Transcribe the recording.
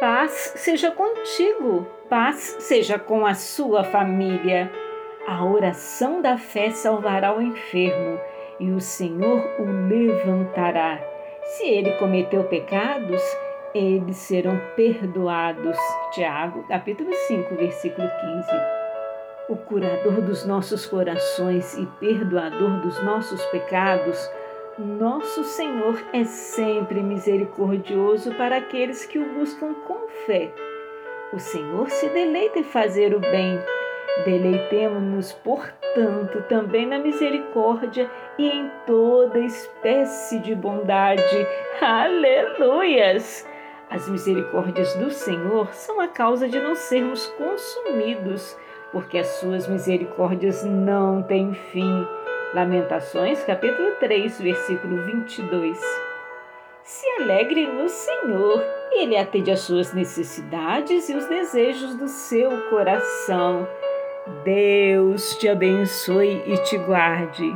Paz seja contigo, paz seja com a sua família. A oração da fé salvará o enfermo e o Senhor o levantará. Se ele cometeu pecados, eles serão perdoados. Tiago, capítulo 5, versículo 15. O curador dos nossos corações e perdoador dos nossos pecados, nosso Senhor é sempre misericordioso para aqueles que o buscam com fé. O Senhor se deleita em fazer o bem. Deleitemo-nos, portanto, também na misericórdia e em toda espécie de bondade. Aleluias! As misericórdias do Senhor são a causa de não sermos consumidos, porque as suas misericórdias não têm fim. Lamentações, capítulo 3, versículo 22. Se alegre no Senhor, Ele atende às suas necessidades e os desejos do seu coração. Deus te abençoe e te guarde.